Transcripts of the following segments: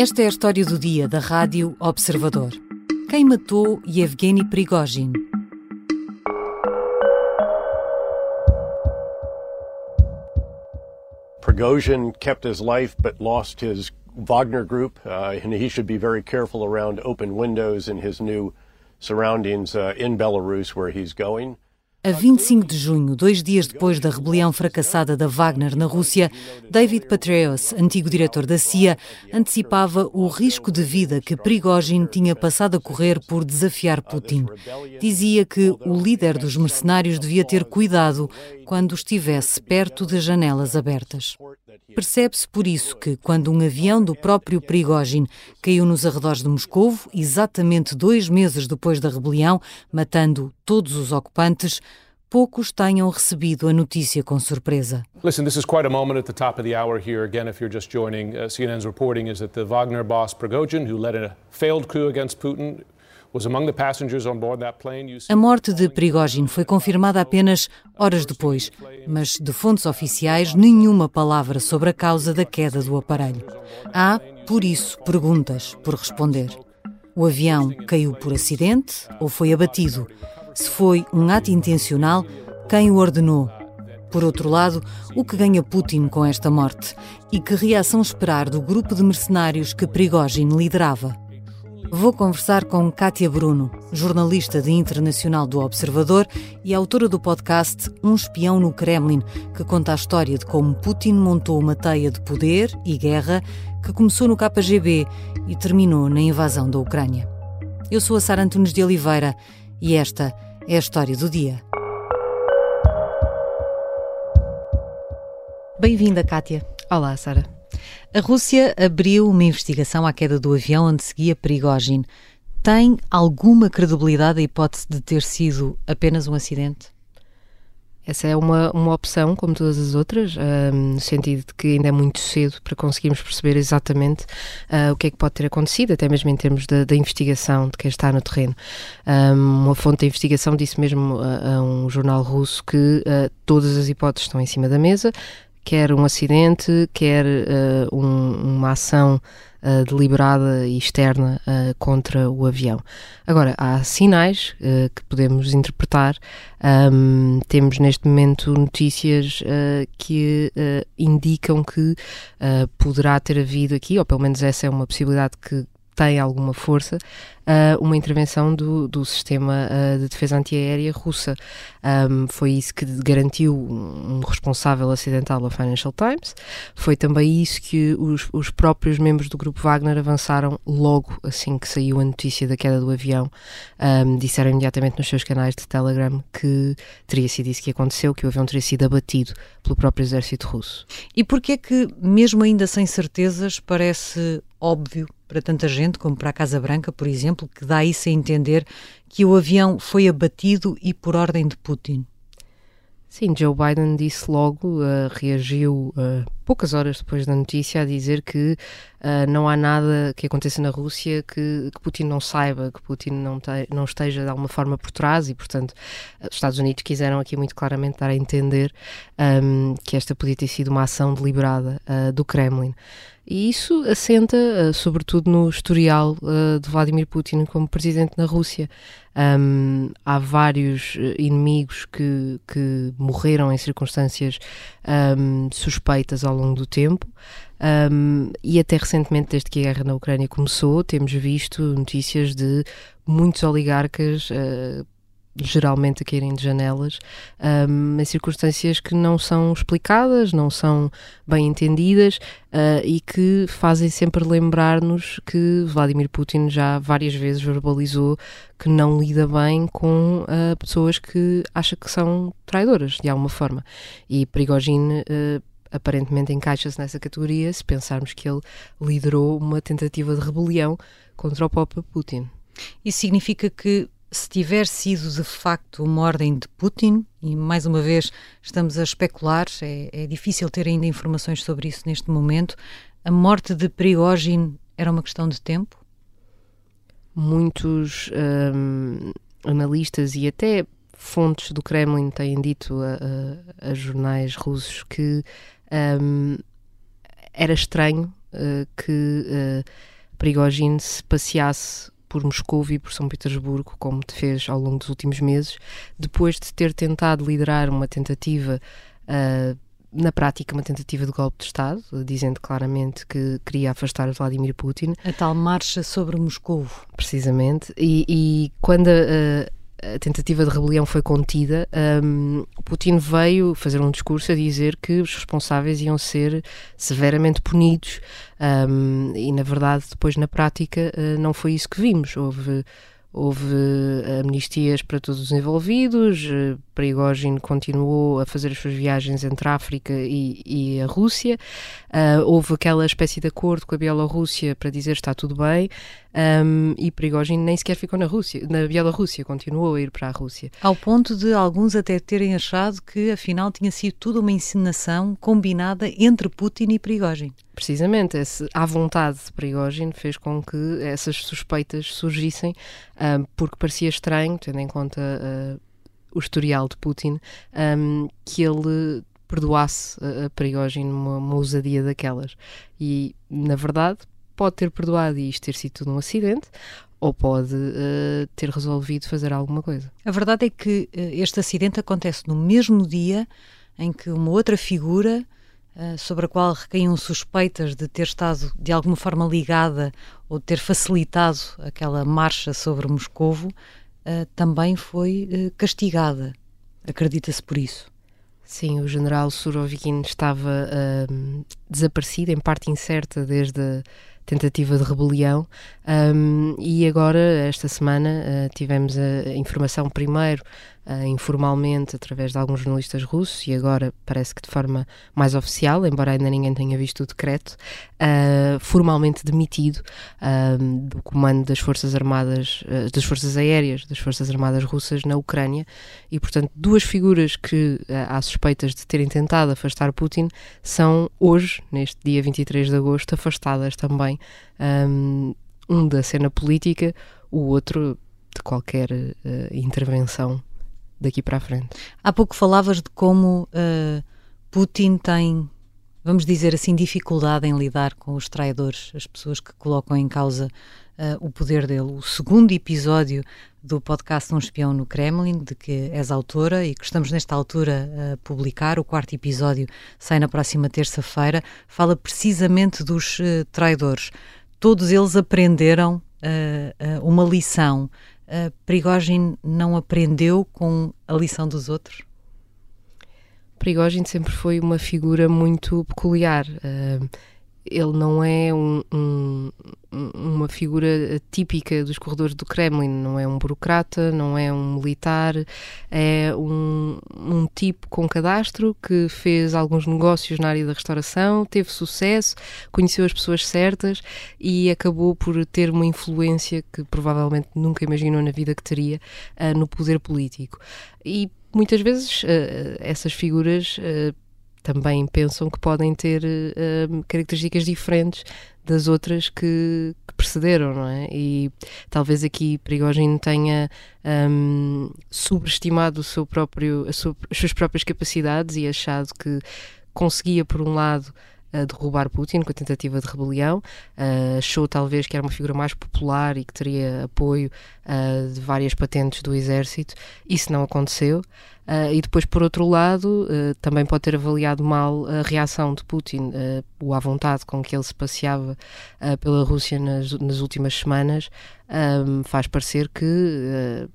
Esta é a história do dia da Rádio Observador. Quem matou Yevgeny Prigozhin? Prigozhin kept his life but lost his Wagner group, uh, and he should be very careful around open windows in his new surroundings uh, in Belarus where he's going. A 25 de junho, dois dias depois da rebelião fracassada da Wagner na Rússia, David Petraeus, antigo diretor da CIA, antecipava o risco de vida que Prigozhin tinha passado a correr por desafiar Putin. Dizia que o líder dos mercenários devia ter cuidado quando estivesse perto de janelas abertas. Percebe-se por isso que, quando um avião do próprio Prigozhin caiu nos arredores de Moscovo, exatamente dois meses depois da rebelião, matando todos os ocupantes, poucos tenham recebido a notícia com surpresa. Listen, this is quite a moment at the top of the hour here. Again, if you're just joining, uh, CNN's reporting is that the Wagner boss Prigozhin, who led a failed coup against Putin, a morte de Prigozhin foi confirmada apenas horas depois, mas de fontes oficiais nenhuma palavra sobre a causa da queda do aparelho. Há, por isso, perguntas por responder. O avião caiu por acidente ou foi abatido? Se foi um ato intencional, quem o ordenou? Por outro lado, o que ganha Putin com esta morte? E que reação esperar do grupo de mercenários que Prigozhin liderava? Vou conversar com Kátia Bruno, jornalista de internacional do Observador e autora do podcast Um Espião no Kremlin, que conta a história de como Putin montou uma teia de poder e guerra que começou no KGB e terminou na invasão da Ucrânia. Eu sou a Sara Antunes de Oliveira e esta é a história do dia. Bem-vinda, Kátia. Olá, Sara. A Rússia abriu uma investigação à queda do avião onde seguia Prigozhin. Tem alguma credibilidade a hipótese de ter sido apenas um acidente? Essa é uma, uma opção, como todas as outras, uh, no sentido de que ainda é muito cedo para conseguirmos perceber exatamente uh, o que é que pode ter acontecido, até mesmo em termos da investigação de quem está no terreno. Um, uma fonte de investigação disse mesmo a, a um jornal russo que todas as hipóteses estão em cima da mesa, quer um acidente, quer uh, um, uma ação uh, deliberada e externa uh, contra o avião. Agora, há sinais que podemos interpretar. Um, temos neste momento notícias que indicam que poderá ter havido aqui, ou pelo menos essa é uma possibilidade que tem alguma força, uh, uma intervenção do, do sistema uh, de defesa antiaérea russa. Um, foi isso que garantiu um responsável acidental ao Financial Times. Foi também isso que os, os próprios membros do grupo Wagner avançaram logo assim que saiu a notícia da queda do avião. Um, disseram imediatamente nos seus canais de Telegram que teria sido isso que aconteceu, que o avião teria sido abatido pelo próprio exército russo. E porquê que, mesmo ainda sem certezas, parece óbvio para tanta gente, como para a Casa Branca, por exemplo, que dá isso a entender que o avião foi abatido e por ordem de Putin. Sim, Joe Biden disse logo, uh, reagiu uh, poucas horas depois da notícia a dizer que uh, não há nada que aconteça na Rússia que, que Putin não saiba, que Putin não, te, não, esteja de alguma forma por trás e, portanto, os Estados Unidos quiseram aqui muito claramente dar a entender um, que esta podia ter sido uma ação deliberada do Kremlin. E isso assenta, uh, sobretudo, no historial uh, de Vladimir Putin como presidente na Rússia. Um, há vários eh, inimigos que, que morreram em circunstâncias um, suspeitas ao longo do tempo. Um, e até recentemente, desde que a guerra na Ucrânia começou, temos visto notícias de muitos oligarcas uh, geralmente a caírem de janelas, um, em circunstâncias que não são explicadas, não são bem entendidas uh, e que fazem sempre lembrar-nos que Vladimir Putin já várias vezes verbalizou que não lida bem com uh, pessoas que acha que são traidoras, de alguma forma. E Prigozhin uh, aparentemente encaixa-se nessa categoria se pensarmos que ele liderou uma tentativa de rebelião contra o próprio Putin. Isso significa que se tiver sido de facto uma ordem de Putin, e mais uma vez estamos a especular, é, é difícil ter ainda informações sobre isso neste momento, a morte de Prigozhin era uma questão de tempo? Muitos hum, analistas e até fontes do Kremlin têm dito a, a, a jornais russos que hum, era estranho uh, que uh, Prigogine se passeasse por Moscou e por São Petersburgo, como te fez ao longo dos últimos meses, depois de ter tentado liderar uma tentativa, uh, na prática, uma tentativa de golpe de Estado, dizendo claramente que queria afastar Vladimir Putin. A tal marcha sobre Moscou. Precisamente. E, e quando a, a tentativa de rebelião foi contida, um, Putin veio fazer um discurso a dizer que os responsáveis iam ser severamente punidos um, e, na verdade, depois na prática uh, não foi isso que vimos. Houve Houve amnistias para todos os envolvidos, eh, Prigogine continuou a fazer as suas viagens entre a África e, e a Rússia, uh, houve aquela espécie de acordo com a Bielorrússia para dizer está tudo bem, um, e Prigogine nem sequer ficou na Rússia, na Bielorrússia, continuou a ir para a Rússia. Ao ponto de alguns até terem achado que afinal tinha sido tudo uma encenação combinada entre Putin e Prigogine. Precisamente, esse, à vontade de Prigogine fez com que essas suspeitas surgissem, um, porque parecia estranho, tendo em conta uh, o historial de Putin, um, que ele perdoasse a, Prigogine uma, uma ousadia daquelas. E, na verdade, pode ter perdoado e isto ter sido tudo um acidente, ou pode uh, ter resolvido fazer alguma coisa. A verdade é que uh, este acidente acontece no mesmo dia em que uma outra figura sobre a qual recaíam suspeitas de ter estado de alguma forma ligada ou ter facilitado aquela marcha sobre Moscovo também foi castigada. Acredita-se por isso? Sim, o general Surovikin estava desaparecido, em parte incerta, desde a tentativa de rebelião. Um, e agora, esta semana, uh, tivemos a informação primeiro uh, informalmente através de alguns jornalistas russos e agora parece que de forma mais oficial, embora ainda ninguém tenha visto o decreto, uh, formalmente demitido uh, do comando das Forças Armadas, das Forças Aéreas das Forças Armadas Russas na Ucrânia e, portanto, duas figuras que há suspeitas de terem tentado afastar Putin são hoje, neste dia 23 de agosto, afastadas também. Um, um da cena política, o outro de qualquer uh, intervenção daqui para a frente. Há pouco falavas de como uh, Putin tem, vamos dizer assim, dificuldade em lidar com os traidores, as pessoas que colocam em causa uh, o poder dele. O segundo episódio do podcast Um Espião no Kremlin, de que és autora e que estamos nesta altura a publicar, o quarto episódio sai na próxima terça-feira, fala precisamente dos uh, traidores. Todos eles aprenderam uma lição uh, Prigogine não aprendeu com a lição dos outros? Prigogine sempre foi uma figura muito peculiar. Uh, ele não é um, um, uma figura típica dos corredores do Kremlin, não é um burocrata, não é um militar, é um, um tipo com cadastro que fez alguns negócios na área da restauração, teve sucesso, conheceu as pessoas certas e acabou por ter uma influência que provavelmente nunca imaginou na vida que teria uh, no poder político. E muitas vezes uh, essas figuras uh, também pensam que podem ter uh, características diferentes das outras que, que, precederam, não é? E talvez aqui Prigogine tenha um, subestimado o seu próprio, sua, as suas próprias capacidades e achado que conseguia, por um lado, a derrubar Putin com a tentativa de rebelião. Uh, achou talvez que era uma figura mais popular e que teria apoio uh, de várias patentes do exército. Isso não aconteceu. Uh, e depois, por outro lado, também pode ter avaliado mal a reação de Putin, o à vontade com que ele se passeava pela Rússia nas, nas últimas semanas, faz parecer que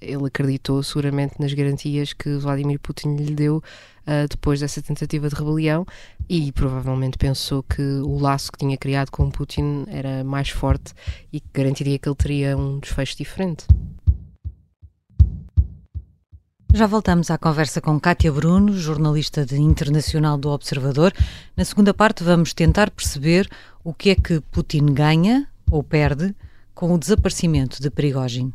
ele acreditou seguramente nas garantias que Vladimir Putin lhe deu uh, depois dessa tentativa de rebelião e provavelmente pensou que o laço que tinha criado com Putin era mais forte e que garantiria que ele teria um desfecho diferente. Já voltamos à conversa com Kátia Bruno, jornalista de internacional do Observador. Na segunda parte, vamos tentar perceber o que é que Putin ganha ou perde com o desaparecimento de Prigogine.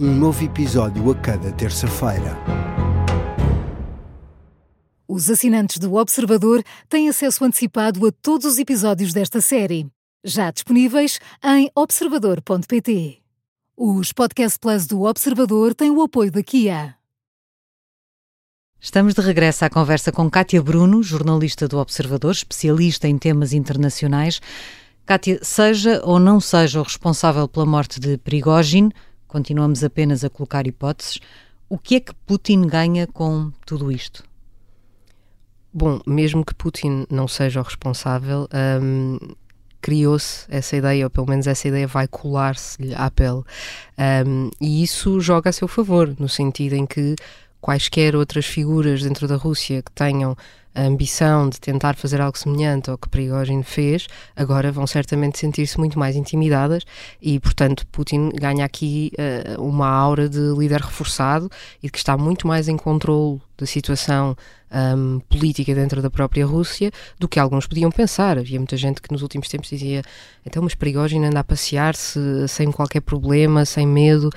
Um novo episódio a cada terça-feira. Os assinantes do Observador têm acesso antecipado a todos os episódios desta série, já disponíveis em observador.pt. Os Podcast Plus do Observador têm o apoio da Kia. Estamos de regresso à conversa com Kátia Bruno, jornalista do Observador, especialista em temas internacionais. Kátia, seja ou não seja o responsável pela morte de Prigozhin, continuamos apenas a colocar hipóteses, o que é que Putin ganha com tudo isto? Bom, mesmo que Putin não seja o responsável, um, criou-se essa ideia, ou pelo menos essa ideia vai colar-se-lhe à pele. Um, e isso joga a seu favor, no sentido em que quaisquer outras figuras dentro da Rússia que tenham a ambição de tentar fazer algo semelhante ao que Prigozhin fez, agora vão certamente sentir-se muito mais intimidadas e, portanto, Putin ganha aqui uh, uma aura de líder reforçado e que está muito mais em controle da situação um, política dentro da própria Rússia do que alguns podiam pensar. Havia muita gente que nos últimos tempos dizia então, mas Prigogine anda a passear-se sem qualquer problema, sem medo.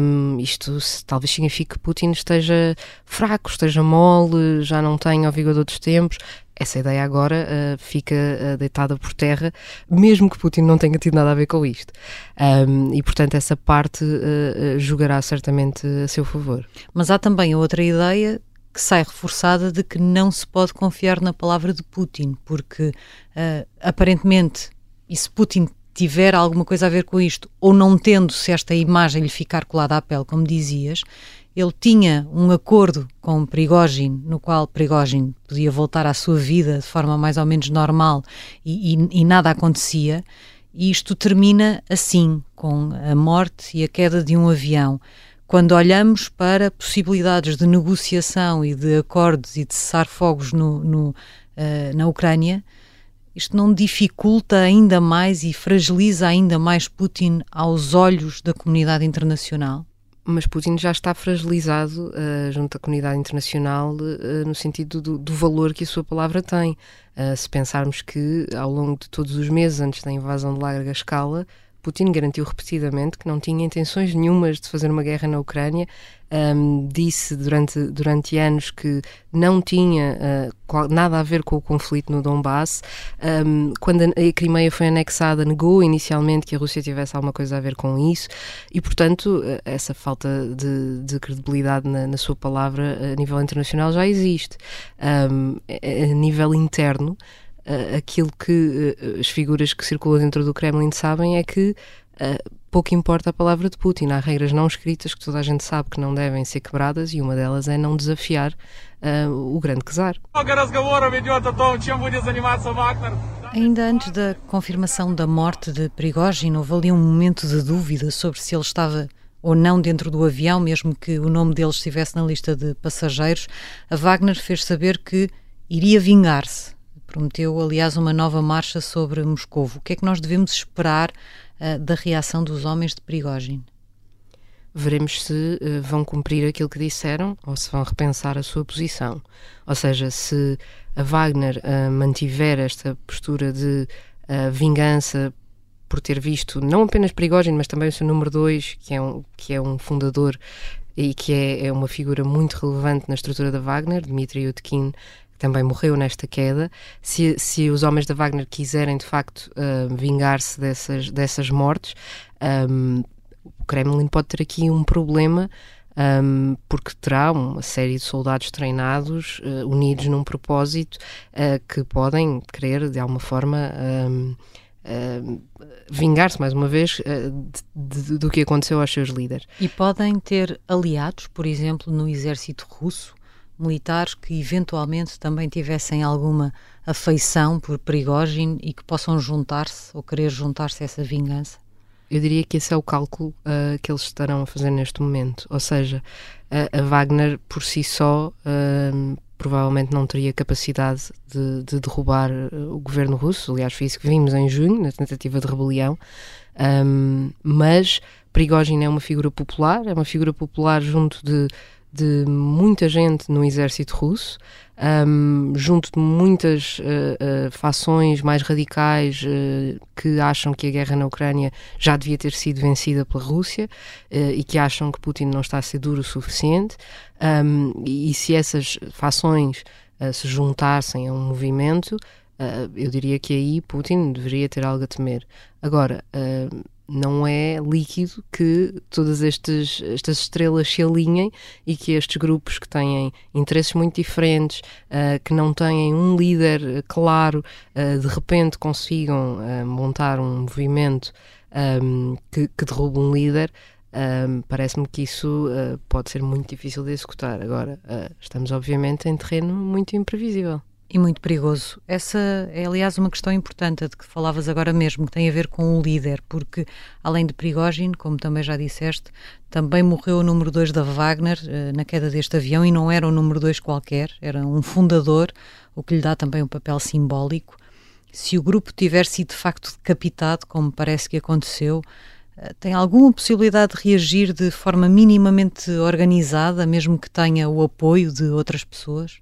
Um, isto talvez signifique que Putin esteja fraco, esteja mole, já não tenha o vigor outros tempos essa ideia agora uh, fica uh, deitada por terra, mesmo que Putin não tenha tido nada a ver com isto. Um, e, portanto, essa parte uh, certamente a seu favor. Mas há também outra ideia que sai reforçada de que não se pode confiar na palavra de Putin, porque aparentemente, e se Putin tiver alguma coisa a ver com isto, ou não tendo, se esta imagem lhe ficar colada à pele, como dizias, ele tinha um acordo com Prigogine, no qual Prigogine podia voltar à sua vida de forma mais ou menos normal e, e, e nada acontecia, e isto termina assim, com a morte e a queda de um avião. Quando olhamos para possibilidades de negociação e de acordos e de cessar fogos no, no, uh, na Ucrânia, isto não dificulta ainda mais e fragiliza ainda mais Putin aos olhos da comunidade internacional? Mas Putin já está fragilizado uh, junto à comunidade internacional uh, no sentido do, do, valor que a sua palavra tem. Uh, se pensarmos que ao longo de todos os meses antes da invasão de larga escala, Putin garantiu repetidamente que não tinha intenções nenhumas de fazer uma guerra na Ucrânia. Um, disse durante, durante anos que não tinha uh, nada a ver com o conflito no Donbass. Um, quando a, Crimeia foi anexada, negou inicialmente que a Rússia tivesse alguma coisa a ver com isso e, portanto, uh, essa falta de, de credibilidade na, na, sua palavra a nível internacional já existe. Um, a, nível interno, aquilo que uh, as figuras que circulam dentro do Kremlin sabem é que uh, pouco importa a palavra de Putin. Há regras não escritas que toda a gente sabe que não devem ser quebradas e uma delas é não desafiar o grande czar. Ainda antes da confirmação da morte de Prigozhin, houve ali um momento de dúvida sobre se ele estava ou não dentro do avião, mesmo que o nome dele estivesse na lista de passageiros. A Wagner fez saber que iria vingar-se Prometeu, aliás, uma nova marcha sobre Moscou. O que é que nós devemos esperar uh, da reação dos homens de Prigogine? Veremos se uh, vão cumprir aquilo que disseram ou se vão repensar a sua posição. Ou seja, se a Wagner uh, mantiver esta postura de vingança por ter visto não apenas Prigogine, mas também o seu número 2, que, é um, que é um fundador e que é, é, uma figura muito relevante na estrutura da Wagner, Dmitry Utkin, também morreu nesta queda. Se, se os homens da Wagner quiserem de facto uh, vingar-se dessas, dessas mortes, um, o Kremlin pode ter aqui um problema. Um, porque terá uma série de soldados treinados, uh, unidos num propósito, uh, que podem querer, de alguma forma, um, uh, vingar-se, mais uma vez, de, de, do que aconteceu aos seus líderes. E podem ter aliados, por exemplo, no exército russo? Militares que eventualmente também tivessem alguma afeição por Prigogine e que possam juntar-se ou querer juntar-se a essa vingança? Eu diria que esse é o cálculo uh, que eles estarão a fazer neste momento. Ou seja, a, a Wagner por si só uh, provavelmente não teria capacidade de, de, derrubar o governo russo. Aliás, foi isso que vimos em junho, na tentativa de rebelião. Um, mas Prigogine é uma figura popular, é uma figura popular junto de de muita gente no exército russo, um, junto de muitas uh, uh, fações mais radicais uh, que acham que a guerra na Ucrânia já devia ter sido vencida pela Rússia e que acham que Putin não está a ser duro o suficiente. Um, e se essas fações se juntassem a um movimento, eu diria que aí Putin deveria ter algo a temer. Agora, não é líquido que todas estes, estas estrelas se alinhem e que estes grupos que têm interesses muito diferentes, uh, que não têm um líder claro, uh, de repente consigam uh, montar um movimento um, que, que derruba um líder. Um, Parece-me que isso pode ser muito difícil de executar. Agora, estamos obviamente em terreno muito imprevisível. E muito perigoso. Essa é, aliás, uma questão importante, de que falavas agora mesmo, que tem a ver com o líder, porque, além de Prigogine, como também já disseste, também morreu o número 2 da Wagner uh, na queda deste avião, e não era um número 2 qualquer, era um fundador, o que lhe dá também um papel simbólico. Se o grupo tiver sido de facto decapitado, como parece que aconteceu, uh, tem alguma possibilidade de reagir de forma minimamente organizada, mesmo que tenha o apoio de outras pessoas?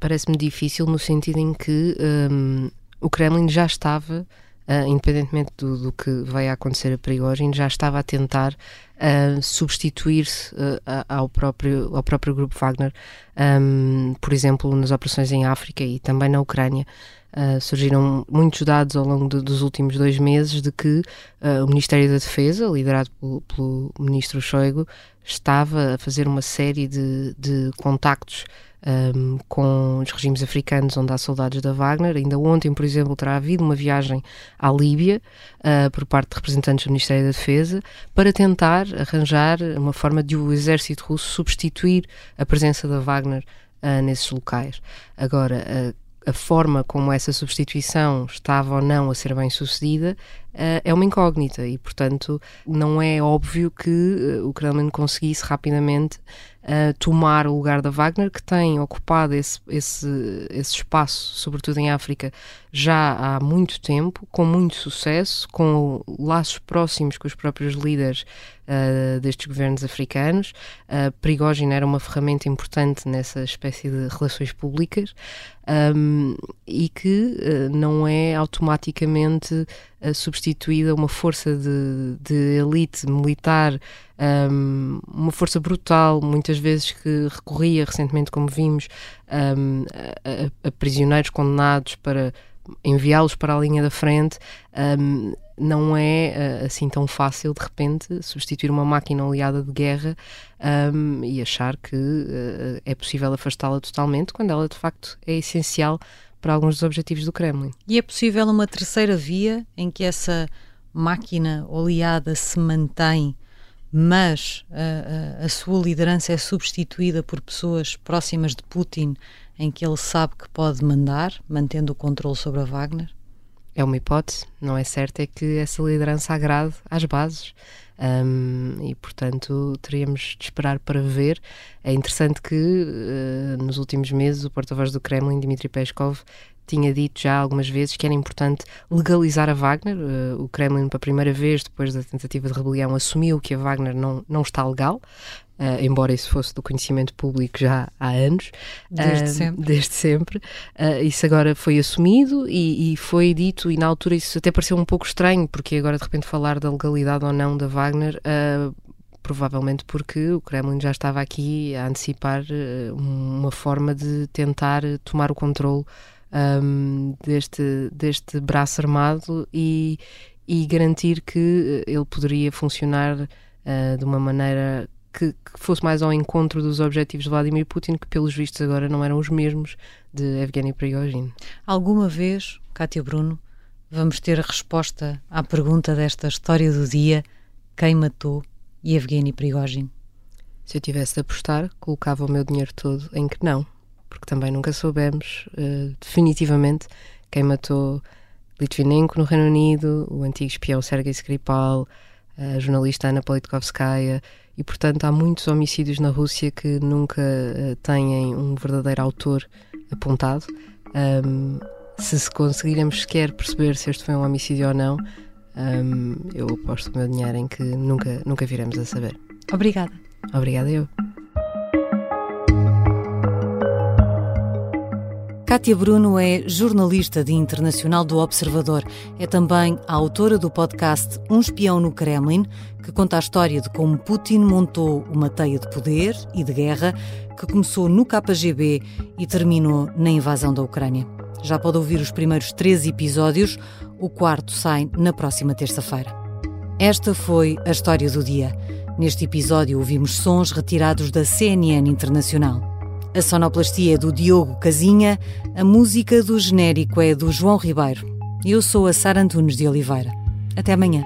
Parece-me difícil no sentido em que um, o Kremlin já estava, uh, independentemente do, do, que vai acontecer a Prigozhin, já estava a tentar uh, substituir-se uh, ao, próprio, ao próprio grupo Wagner, um, por exemplo, nas operações em África e também na Ucrânia. Uh, surgiram muitos dados ao longo de, dos últimos dois meses de que uh, o Ministério da Defesa, liderado pelo, pelo ministro Shoigu, estava a fazer uma série de, de contactos um, com os regimes africanos onde há soldados da Wagner. Ainda ontem, por exemplo, terá havido uma viagem à Líbia uh, por parte de representantes do Ministério da Defesa para tentar arranjar uma forma de o exército russo substituir a presença da Wagner uh, nesses locais. Agora, uh, a forma como essa substituição estava ou não a ser bem sucedida uh, é uma incógnita e, portanto, não é óbvio que uh, o Kremlin conseguisse rapidamente uh, tomar o lugar da Wagner, que tem ocupado esse, esse, esse espaço, sobretudo em África, já há muito tempo, com muito sucesso, com laços próximos com os próprios líderes uh, destes governos africanos. Uh, Prigogine era uma ferramenta importante nessa espécie de relações públicas um, e que uh, não é automaticamente uh, substituída uma força de, de elite militar, um, uma força brutal, muitas vezes que recorria recentemente, como vimos, um, a, a, prisioneiros condenados para enviá-los para a linha da frente. Um, não é uh, assim tão fácil de repente substituir uma máquina aliada de guerra um, e achar que uh, é possível afastá-la totalmente quando ela de facto é essencial para alguns dos objetivos do Kremlin. E é possível uma terceira via em que essa máquina oleada se mantém, mas a, a, a sua liderança é substituída por pessoas próximas de Putin, em que ele sabe que pode mandar, mantendo o controle sobre a Wagner? É uma hipótese, não é certo, é que essa liderança agrade às bases. Um, e portanto teríamos de esperar para ver. É interessante que uh, nos últimos meses o porta-voz do Kremlin, Dmitry Peskov, tinha dito já algumas vezes que era importante legalizar a Wagner. Uh, o Kremlin, pela primeira vez, depois da tentativa de rebelião, assumiu que a Wagner não, não está legal. Uh, embora isso fosse do conhecimento público já há anos. Desde uh, sempre. Desde sempre. Uh, isso agora foi assumido e, e, foi dito, e na altura isso até pareceu um pouco estranho, porque agora de repente falar da legalidade ou não da Wagner. Provavelmente porque o Kremlin já estava aqui a antecipar uma forma de tentar tomar o controle um, deste, deste braço armado e, e garantir que ele poderia funcionar de uma maneira que, que, fosse mais ao encontro dos objetivos de Vladimir Putin, que pelos vistos agora não eram os mesmos de Evgeny Prigozhin. Alguma vez, Kátia Bruno, vamos ter a resposta à pergunta desta história do dia: quem matou Evgeny Prigozhin? Se eu tivesse de apostar, colocava o meu dinheiro todo em que não, porque também nunca soubemos uh, definitivamente quem matou Litvinenko no Reino Unido, o antigo espião Sergei Skripal, a jornalista Ana Politkovskaya, e portanto há muitos homicídios na Rússia que nunca uh, têm um verdadeiro autor apontado. Um, se, se conseguirmos sequer perceber se este foi um homicídio ou não, um, eu aposto o meu dinheiro em que nunca, nunca viremos a saber. Obrigada. Obrigada eu. Kátia Bruno é jornalista de internacional do Observador. É também a autora do podcast Um Espião no Kremlin, que conta a história de como Putin montou uma teia de poder e de guerra que começou no KGB e terminou na invasão da Ucrânia. Já pode ouvir os primeiros três episódios, o quarto sai na próxima terça-feira. Esta foi a história do dia. Neste episódio ouvimos sons retirados da CNN Internacional. A sonoplastia é do Diogo Casinha, a música do genérico é do João Ribeiro. Eu sou a Sara Antunes de Oliveira. Até amanhã.